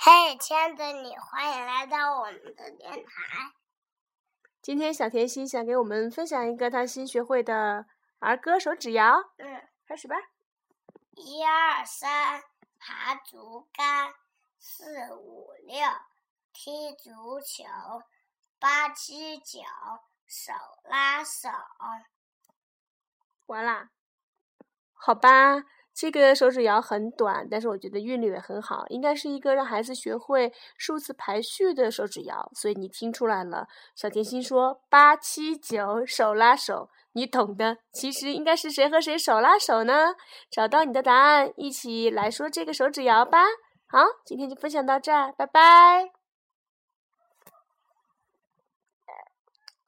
嘿，亲爱的你，欢迎来到我们的电台。今天小甜心想给我们分享一个她新学会的儿歌手指谣。嗯，开始吧。一二三，爬竹竿；四五六，踢足球；八七九，手拉手。完啦，好吧，这个手指谣很短，但是我觉得韵律也很好，应该是一个让孩子学会数字排序的手指谣，所以你听出来了。小甜心说八七九手拉手，你懂的。其实应该是谁和谁手拉手呢？找到你的答案，一起来说这个手指谣吧。好，今天就分享到这儿，拜拜。